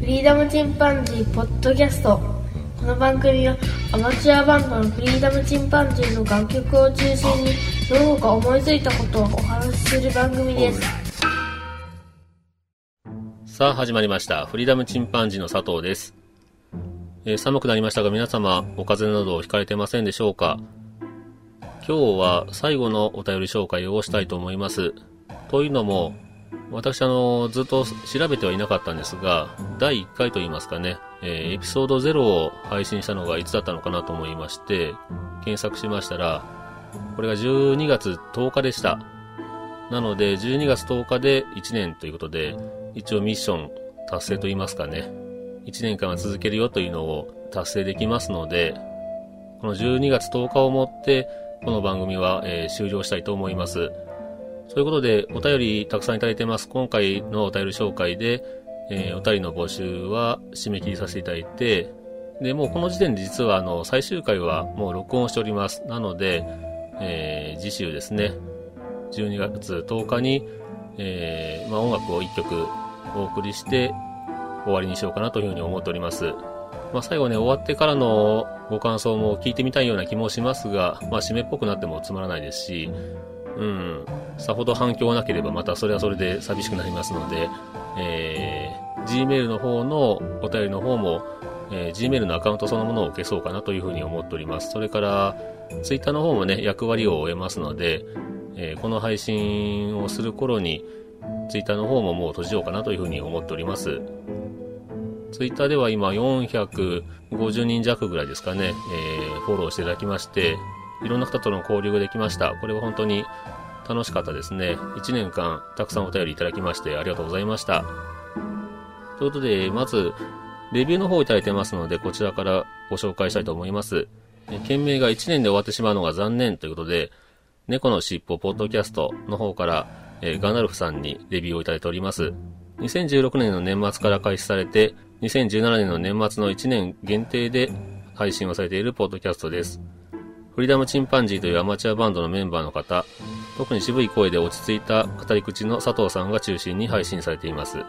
フリーダムチンパンジーポッドキャスト。この番組はアマチュアバンドのフリーダムチンパンジーの楽曲を中心にどこか思いついたことをお話しする番組です。さあ始まりました。フリーダムチンパンジーの佐藤です、えー寒くなりましたが皆様お風邪などをひかれてませんでしょうか？今日は最後のお便り紹介をしたいと思います。というのも私あのずっと調べてはいなかったんですが第1回といいますかね、えーエピソード0を配信したのがいつだったのかなと思いまして検索しましたらこれが12月10日でしたなので12月10日で1年ということで一応ミッション達成と言いますかね。1年間は続けるよというのを達成できますので、この12月10日をもって、この番組は、えー終了したいと思います。そういうことで、お便りたくさんいただいてます。今回のお便り紹介で、えーお便りの募集は締め切りさせていただいて、で、もうこの時点で実はあの、最終回はもう録音しております。なので、えー次週ですね、12月10日に、えーまあ、音楽を1曲お送りして終わりにしようかなというふうに思っております。まあ、最後ね、終わってからのご感想も聞いてみたいような気もしますが、まあ、締めっぽくなってもつまらないですし、うん、さほど反響なければまたそれはそれで寂しくなりますので、えー、Gmail の方のお便りの方も、えー Gmail のアカウントそのものを消そうかなというふうに思っております。それから、Twitter の方もね、役割を終えますので、えーこの配信をする頃に、ツイッターの方ももう閉じようかなというふうに思っております。ツイッターでは今450人弱ぐらいですかね、えーフォローしていただきまして、いろんな方との交流ができました。これは本当に楽しかったですね。1年間たくさんお便りいただきましてありがとうございました。ということで、まず、レビューの方をいただいてますので、こちらからご紹介したいと思います。え件名が1年で終わってしまうのが残念ということで、猫のしっぽポッドキャストの方から、えーガナルフさんにレビューをいただいております。2016年の年末から開始されて、2017年の年末の1年限定で配信をされているポッドキャストです。フリーダムチンパンジーというアマチュアバンドのメンバーの方、特に渋い声で落ち着いた語り口の佐藤さんが中心に配信されています。フ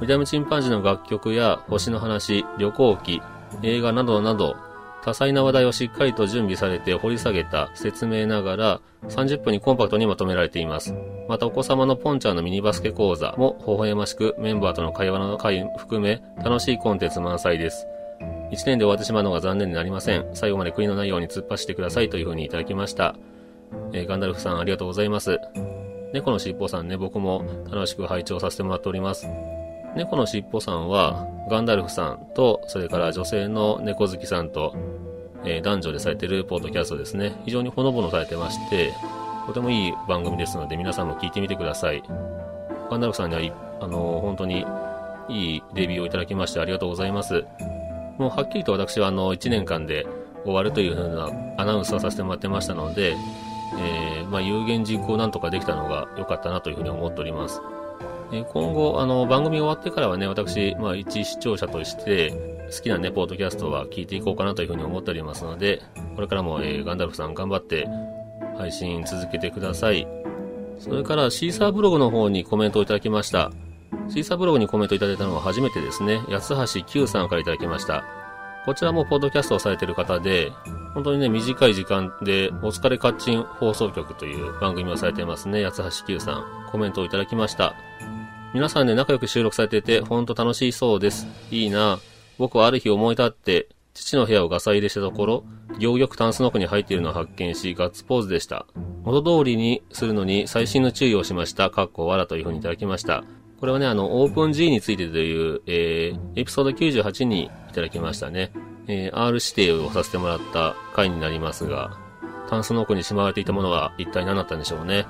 リーダムチンパンジーの楽曲や星の話、旅行記、映画などなど、多彩な話題をしっかりと準備されて掘り下げた説明ながら30分にコンパクトにまとめられています。またお子様のポンちゃんのミニバスケ講座も微笑ましくメンバーとの会話の回含め楽しいコンテンツ満載です。1年で終わってしまうのが残念になりません。最後まで悔いのないように突っ走ってくださいというふうにいただきました。えーガンダルフさんありがとうございます。猫のしっぽさんね、僕も楽しく拝聴させてもらっております。猫のしっぽさんは、ガンダルフさんと、それから女性の猫好きさんと、えー男女でされてるポッドキャストですね。非常にほのぼのされてまして、とてもいい番組ですので、皆さんも聞いてみてください。ガンダルフさんには、あのー本当にいいレビューをいただきましてありがとうございます。もうはっきりと私はあの、1年間で終わるというふうなアナウンスをさせてもらってましたので、えーまあ、有言実行なんとかできたのが良かったなというふうに思っております。えー今後、あの、番組終わってからはね、私、まあ、一視聴者として、好きなね、ポッドキャストは聞いていこうかなというふうに思っておりますので、これからも、えーガンダルフさん頑張って配信続けてください。それから、シーサーブログの方にコメントをいただきました。シーサーブログにコメントいただいたのは初めてですね。八橋 Q さんからいただきました。こちらもポッドキャストをされている方で、本当にね、短い時間で、お疲れカッチン放送局という番組をされていますね。八橋 Q さん。コメントをいただきました。皆さんで仲良く収録されてて、ほんと楽しいそうです。いいな僕はある日思い立って、父の部屋をガサ入れしたところ、行玉タンスの奥に入っているのを発見し、ガッツポーズでした。元通りにするのに細心の注意をしました。かっこわらというふうにいただきました。これはね、あの、オープン G についてという、えー、エピソード98にいただきましたね。えー、R 指定をさせてもらった回になりますが、タンスの奥にしまわれていたものは一体何だったんでしょうね。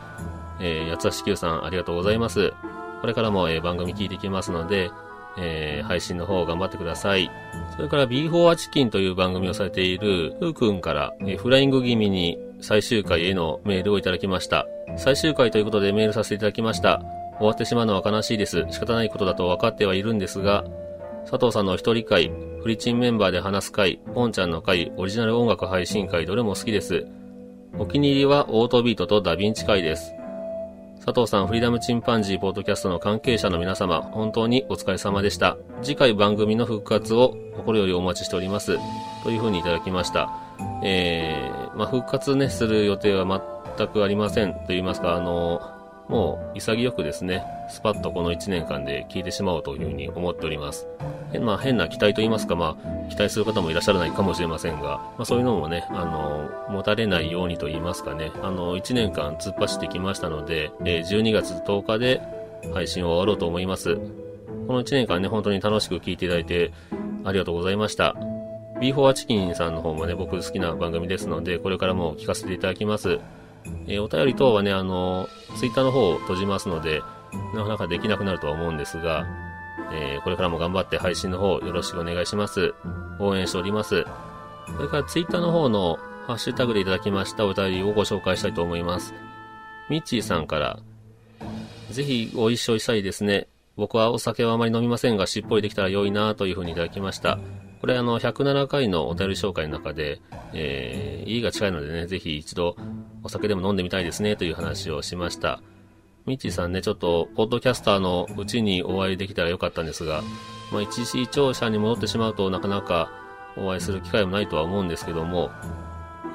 えー、八橋 Q さんありがとうございます。これからも、えー番組聞いていきますので、えー配信の方頑張ってください。それから B4 アチキンという番組をされているふうくんから、えーフライング気味に最終回へのメールをいただきました。最終回ということでメールさせていただきました。終わってしまうのは悲しいです。仕方ないことだと分かってはいるんですが、佐藤さんの一人会、フリチンメンバーで話す会、ポンちゃんの会、オリジナル音楽配信会、どれも好きです。お気に入りはオートビートとダヴィンチ会です。佐藤さん、フリーダムチンパンジーポッドキャストの関係者の皆様、本当にお疲れ様でした。次回番組の復活を心よりお待ちしております。というふうにいただきました。えー、まあ、復活ね、する予定は全くありません。と言いますか、あの、もう潔くですね、スパッとこの1年間で聞いてしまおうというふうに思っております。まあ、変な期待と言いますか、まあ、期待する方もいらっしゃらないかもしれませんが、まあ、そういうのもね、あの、持たれないようにと言いますかね、あの、1年間突っ走ってきましたので、え12月10日で配信を終わろうと思います。この1年間ね、本当に楽しく聞いていただいて、ありがとうございました。ビーフォアチキンさんの方もね、僕好きな番組ですので、これからも聞かせていただきます。えー、お便り等はね、あの、ツイッターの方を閉じますので、なかなかできなくなるとは思うんですが、えー、これからも頑張って配信の方よろしくお願いします。応援しております。それからツイッターの方のハッシュタグでいただきましたお便りをご紹介したいと思います。ミッチーさんから、ぜひご一緒したいですね。僕はお酒はあまり飲みませんが、しっぽりできたら良いなというふうにいただきました。これあの、107回のお便り紹介の中で、えー、家が近いのでね、ぜひ一度お酒でも飲んでみたいですねという話をしました。ミッチーさんね、ちょっと、ポッドキャスターのうちにお会いできたらよかったんですが、まあ、一時聴者に戻ってしまうとなかなかお会いする機会もないとは思うんですけども、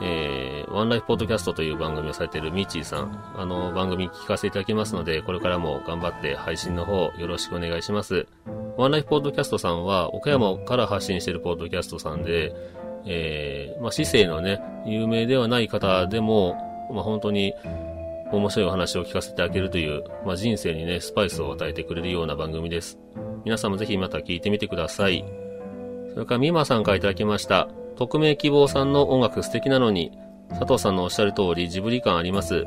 えー、ワンライフポッドキャストという番組をされているミッチーさん、あの番組聞かせていただきますので、これからも頑張って配信の方よろしくお願いします。ワンライフポッドキャストさんは、岡山から発信しているポッドキャストさんで、えー、まあ、市政のね、有名ではない方でも、まあ、本当に面白いお話を聞かせていただけるという、まあ、人生にね、スパイスを与えてくれるような番組です。皆さんもぜひまた聞いてみてください。それから、ミマさんからいただきました。匿名希望さんの音楽素敵なのに、佐藤さんのおっしゃる通りジブリ感あります。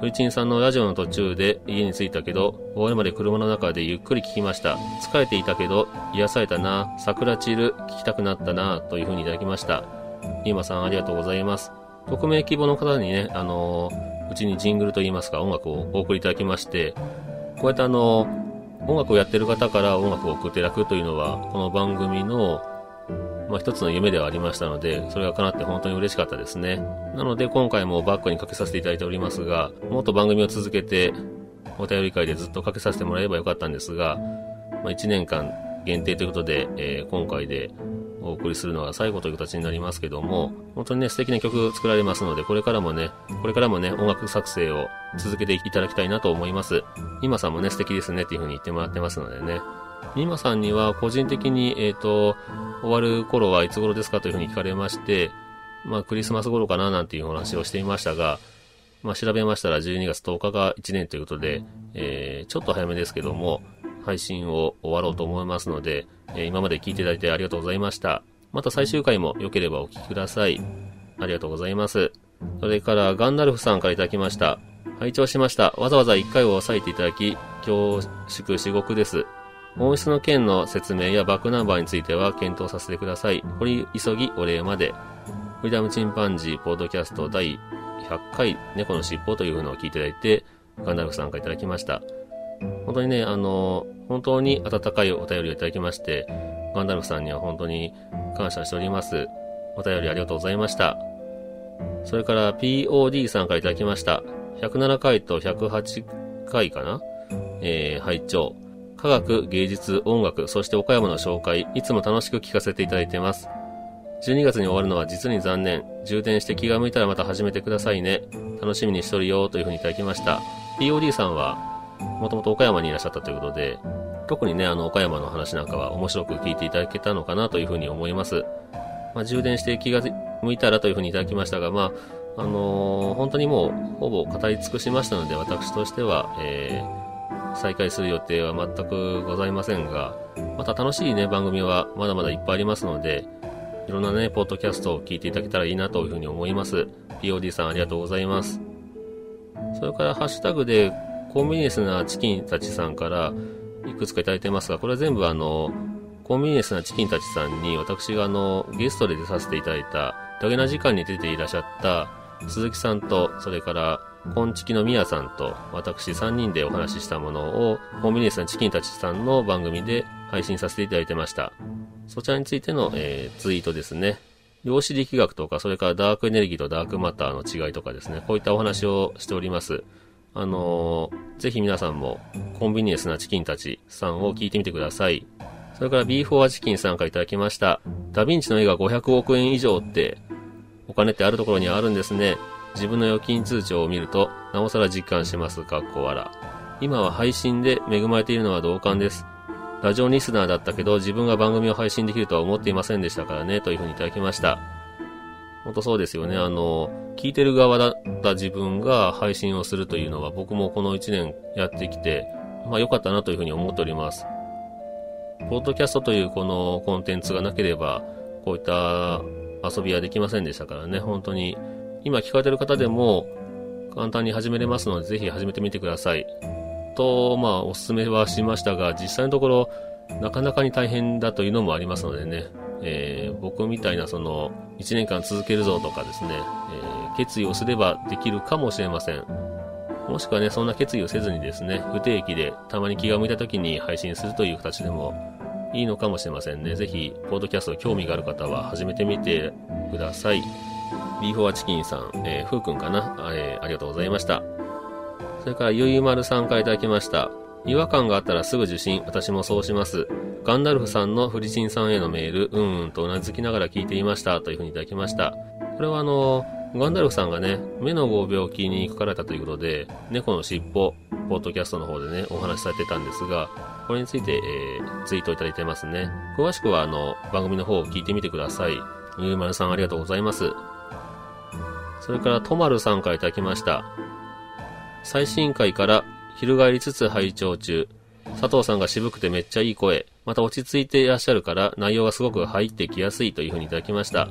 フイチンさんのラジオの途中で家に着いたけど、終わるまで車の中でゆっくり聞きました。疲れていたけど、癒されたな、桜散る、聞きたくなったな、という風にいただきました。イーマさんありがとうございます。匿名希望の方にね、あの、うちにジングルといいますか音楽をお送りいただきまして、こうやってあの、音楽をやってる方から音楽を送っていただくというのは、この番組のまあ、一つの夢ではありましたので、それが叶って本当に嬉しかったですね。なので今回もバックにかけさせていただいておりますが、もっと番組を続けて、お便り会でずっとかけさせてもらえばよかったんですが、まあ、1年間限定ということで、えー、今回でお送りするのは最後という形になりますけども、本当にね、素敵な曲作られますので、これからもね、これからもね、音楽作成を続けていただきたいなと思います。今さんもね、素敵ですねっていう風に言ってもらってますのでね。今さんには個人的に、えっ、ー、と、終わる頃はいつ頃ですかというふうに聞かれまして、まあ、クリスマス頃かななんていうお話をしていましたが、まあ、調べましたら12月10日が1年ということで、えー、ちょっと早めですけども、配信を終わろうと思いますので、えー、今まで聞いていただいてありがとうございました。また最終回も良ければお聞きください。ありがとうございます。それから、ガンダルフさんからいただきました。拝聴しました。わざわざ1回を押さえていただき、恐縮至極です。音質の件の説明やバックナンバーについては検討させてください。掘り急ぎお礼まで。フリーダムチンパンジーポッドキャスト第100回猫のしっぽというのを聞いていただいて、ガンダルフさんからいただきました。本当にね、あの、本当に温かいお便りをいただきまして、ガンダルフさんには本当に感謝しております。お便りありがとうございました。それから POD さんからいただきました。107回と108回かな？えー、拝聴科学、芸術、音楽、そして岡山の紹介、いつも楽しく聞かせていただいています。12月に終わるのは実に残念。充電して気が向いたらまた始めてくださいね。楽しみにしとるよというふうにいただきました。POD さんは、もともと岡山にいらっしゃったということで、特にね、あの、岡山の話なんかは面白く聞いていただけたのかなというふうに思います。まあ、充電して気が向いたらというふうにいただきましたが、まあ、あのー、本当にもう、ほぼ語り尽くしましたので、私としては、えー、再開する予定は全くございませんが、また楽しいね、番組はまだまだいっぱいありますので、いろんなね、ポッドキャストを聞いていただけたらいいなというふうに思います。POD さんありがとうございます。それからハッシュタグで、コンビニエンスなチキンたちさんからいくつかいただいてますが、これは全部あの、コンビニエンスなチキンたちさんに私があの、ゲストで出させていただいた、ダゲな時間に出ていらっしゃった鈴木さんと、それからコンチキのミヤさんと私3人でお話ししたものを、コンビニエンスのチキンたちさんの番組で配信させていただいてました。そちらについての、えー、ツイートですね。量子力学とか、それからダークエネルギーとダークマターの違いとかですね、こういったお話をしております。あのー、ぜひ皆さんもコンビニエンスなチキンたちさんを聞いてみてください。それから B4 チキンさんからいただきました。ダヴィンチの絵が500億円以上ってお金ってあるところにあるんですね。自分の預金通帳を見ると、なおさら実感します。かっこ笑。今は配信で恵まれているのは同感です。ラジオリスナーだったけど、自分が番組を配信できるとは思っていませんでしたからね、というふうにいただきました。ほんとそうですよね。あの、聞いてる側だった自分が配信をするというのは、僕もこの1年やってきて、まあ良かったなというふうに思っております。ポッドキャストというこのコンテンツがなければ、こういった遊びはできませんでしたからね、本当に今聞かれてる方でも簡単に始めれますので、ぜひ始めてみてください。と、まあ、おすすめはしましたが、実際のところ、なかなかに大変だというのもありますのでね、えー、僕みたいなその、1年間続けるぞとかですね、えー、決意をすればできるかもしれません。もしくはね、そんな決意をせずにですね、不定期でたまに気が向いた時に配信するという形でもいいのかもしれませんね。ぜひ、ポッドキャスト興味がある方は始めてみてください。ビーフォアチキンさん、えー、ふうくんかな、えー、ありがとうございました。それから、ゆいまるさんからいただきました。違和感があったらすぐ受信、私もそうします。ガンダルフさんのフリチンさんへのメール、うんうんとうなずきながら聞いていました、というふうにいただきました。これはあの、ガンダルフさんがね、目のご病気にかかれたということで、猫の尻尾、ポッドキャストの方でね、お話しされてたんですが、これについて、えー、ツイートいただいてますね。詳しくは、あの、番組の方を聞いてみてください。ゆうまるさんありがとうございます。それから、とまるさんからいただきました。最新回から翻りつつ拝聴中。佐藤さんが渋くてめっちゃいい声。また落ち着いていらっしゃるから内容がすごく入ってきやすいというふうにいただきました。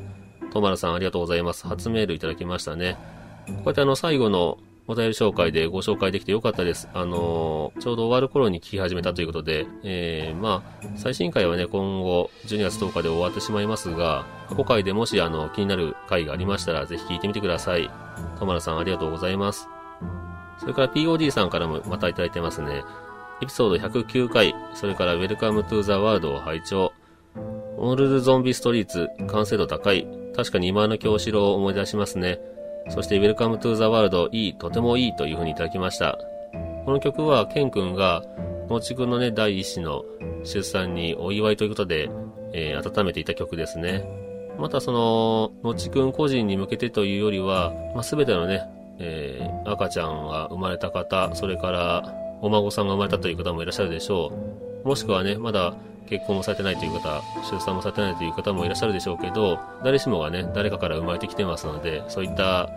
とまるさんありがとうございます。初メールいただきましたね。こうやってあの最後のお便り紹介でご紹介できてよかったです。あのー、ちょうど終わる頃に聞き始めたということで、えー、まあ、最新回はね、今後12月10日で終わってしまいますが、過去回でもしあの気になる回がありましたらぜひ聞いてみてください。田村さんありがとうございます。それから POD さんからもまたいただいてますね。エピソード109回、それから Welcome to the World を拝聴。オールルゾンビストリート、完成度高い。確かに今の京志郎を思い出しますね。そして Welcome to the World いい、とてもいいという風にいただきました。この曲はケン君が、もちくんのね、第一子の出産にお祝いということで、えー、温めていた曲ですね。またその、のちくん個人に向けてというよりは、まあ、全てのね、えー、赤ちゃんが生まれた方、それからお孫さんが生まれたという方もいらっしゃるでしょう。もしくはね、まだ結婚もされてないという方、出産もされてないという方もいらっしゃるでしょうけど、誰しもがね、誰かから生まれてきてますので、そういった、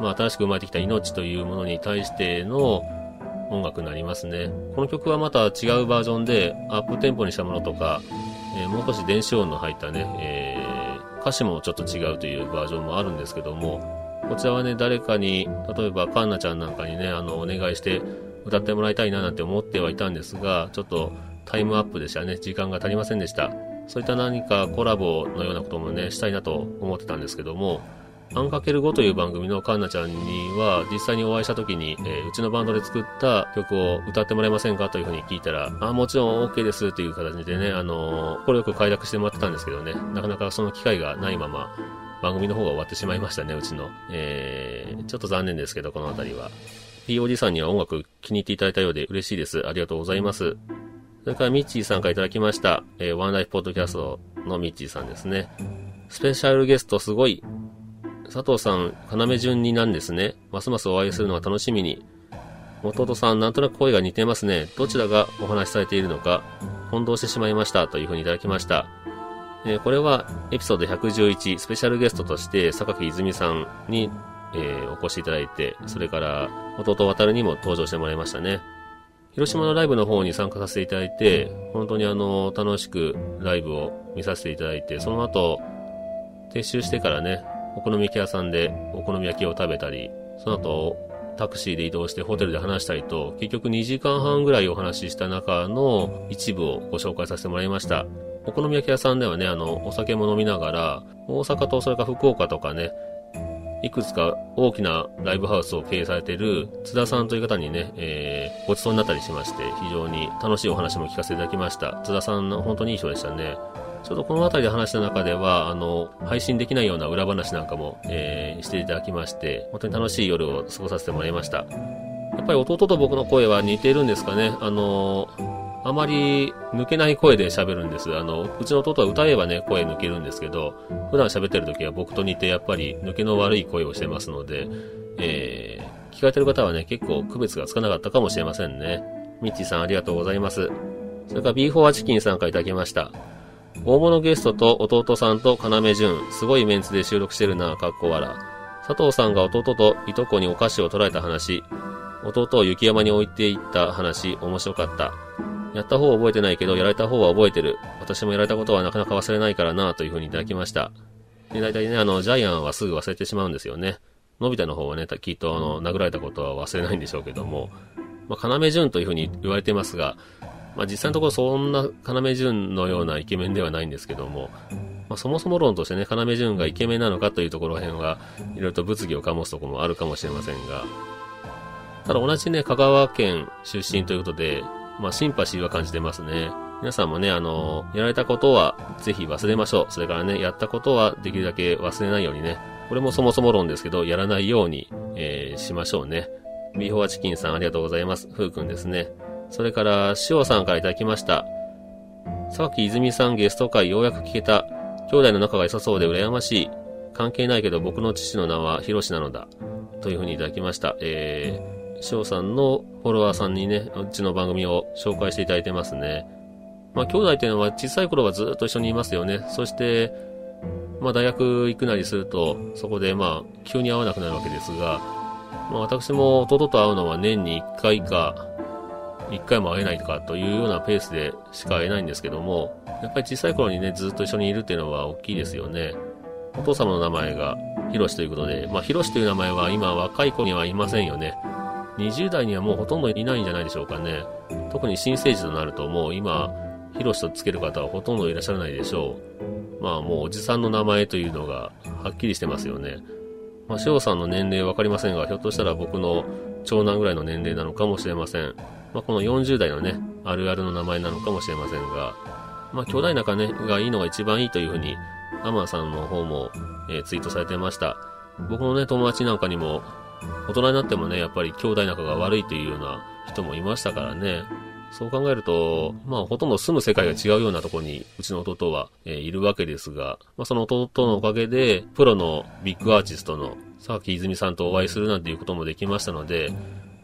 まあ、新しく生まれてきた命というものに対しての音楽になりますね。この曲はまた違うバージョンで、アップテンポにしたものとか、えー、もう少し電子音の入ったね、えー歌詞もちょっと違うというバージョンもあるんですけども、こちらはね、誰かに、例えばカンナちゃんなんかにね、あの、お願いして歌ってもらいたいななんて思ってはいたんですが、ちょっとタイムアップでしたね。時間が足りませんでした。そういった何かコラボのようなこともね、したいなと思ってたんですけども、アンかける5という番組のカンナちゃんには実際にお会いした時に、えー、うちのバンドで作った曲を歌ってもらえませんかというふうに聞いたら、あ、もちろん OK ですという形でね、あのー、これよく快諾してもらってたんですけどね、なかなかその機会がないまま、番組の方が終わってしまいましたね、うちの。えー、ちょっと残念ですけど、この辺りは。POD さんには音楽気に入っていただいたようで嬉しいです。ありがとうございます。それからミッチーさんからいただきました。えー、ワンライフポッドキャストのミッチーさんですね。スペシャルゲストすごい佐藤さん、要順になんですね。ますますお会いするのが楽しみに。弟さん、なんとなく声が似てますね。どちらがお話しされているのか、混同してしまいました。というふうにいただきました。えー、これは、エピソード111、スペシャルゲストとして、榊泉さんに、えー、お越しいただいて、それから、弟渡るにも登場してもらいましたね。広島のライブの方に参加させていただいて、本当にあの、楽しくライブを見させていただいて、その後、撤収してからね、お好み焼き屋さんでお好み焼きを食べたり、その後、タクシーで移動してホテルで話したりと、結局2時間半ぐらいお話しした中の一部をご紹介させてもらいました。お好み焼き屋さんではね、あの、お酒も飲みながら、大阪とそれから福岡とかね、いくつか大きなライブハウスを経営されている津田さんという方にね、えー、ごちそうになったりしまして、非常に楽しいお話も聞かせていただきました。津田さんの本当にいい人でしたね。ちょうどこの辺りで話した中では、あの、配信できないような裏話なんかも、えー、していただきまして、本当に楽しい夜を過ごさせてもらいました。やっぱり弟と僕の声は似ているんですかね。あのあまり抜けない声で喋るんです。あの、うちの弟は歌えばね、声抜けるんですけど、普段喋ってる時は僕と似てやっぱり抜けの悪い声をしてますので、えー、聞かれてる方はね、結構区別がつかなかったかもしれませんね。ミッチーさんありがとうございます。それから B4 チキンさんからいただきました。大物ゲストと弟さんと要潤、すごいメンツで収録してるな、かっこ笑。佐藤さんが弟といとこにお菓子を捉えた話、弟を雪山に置いていった話、面白かった。やった方は覚えてないけど、やられた方は覚えてる。私もやられたことはなかなか忘れないからな、というふうにいただきました。で、大体ね、あの、ジャイアンはすぐ忘れてしまうんですよね。のび太の方はね、きっとあの、殴られたことは忘れないんでしょうけども、まあ、要潤というふうに言われてますが、まあ、実際のところそんな要潤のようなイケメンではないんですけども、まあ、そもそも論としてね、要潤がイケメンなのかというところ辺は、いろいろと物議を醸すところもあるかもしれませんが、ただ同じね、香川県出身ということで、まあ、シンパシーは感じてますね。皆さんもね、あの、やられたことはぜひ忘れましょう。それからね、やったことはできるだけ忘れないようにね。これもそもそも論ですけど、やらないように、えー、しましょうね。ビーフォアチキンさんありがとうございます。ふうくんですね。それから、しおさんからいただきました。榊泉さんゲスト会ようやく聞けた。兄弟の仲が良さそうで羨ましい。関係ないけど僕の父の名はヒロシなのだ。というふうにいただきました。えー、翔さんのフォロワーさんにね、うちの番組を紹介していただいてますね。まあ、兄弟っていうのは小さい頃はずっと一緒にいますよね。そして、まあ、大学行くなりすると、そこでまあ、急に会わなくなるわけですが、まあ、私も弟と会うのは年に1回か、1回も会えないかというようなペースでしか会えないんですけども、やっぱり小さい頃にね、ずっと一緒にいるっていうのは大きいですよね。お父様の名前がヒロシということで、まあ、ヒロシという名前は今若い子にはいませんよね。20代にはもうほとんどいないんじゃないでしょうかね。特に新生児となるともう今、ヒロシとつける方はほとんどいらっしゃらないでしょう。まあもうおじさんの名前というのがはっきりしてますよね。まあ、翔さんの年齢わかりませんが、ひょっとしたら僕の長男ぐらいの年齢なのかもしれません。まあ、この40代のね、あるあるの名前なのかもしれませんが、まあ、兄弟仲ね、がいいのが一番いいというふうに、アマンさんの方も、えー、ツイートされてました。僕のね、友達なんかにも、大人になってもね、やっぱり兄弟仲が悪いというような人もいましたからね。そう考えると、まあ、ほとんど住む世界が違うようなとこに、うちの弟は、えー、いるわけですが、まあ、その弟のおかげで、プロのビッグアーティストの佐木泉さんとお会いするなんていうこともできましたので、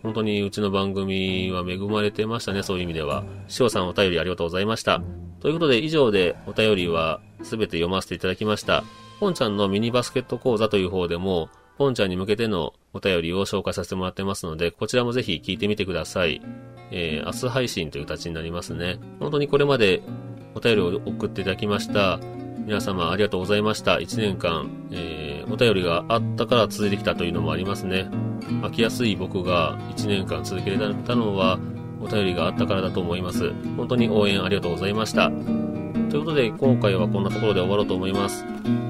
本当にうちの番組は恵まれてましたね、そういう意味では。翔さんお便りありがとうございました。ということで、以上でお便りは全て読ませていただきました。ポンちゃんのミニバスケット講座という方でも、ポンちゃんに向けてのお便りを紹介させてもらってますので、こちらもぜひ聞いてみてください。えー、明日配信という形になりますね。本当にこれまでお便りを送っていただきました。皆様ありがとうございました。1年間、えー、お便りがあったから続いてきたというのもありますね。飽きやすい僕が1年間続けられたのは、お便りがあったからだと思います。本当に応援ありがとうございました。ということで、今回はこんなところで終わろうと思います。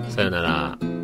さよなら。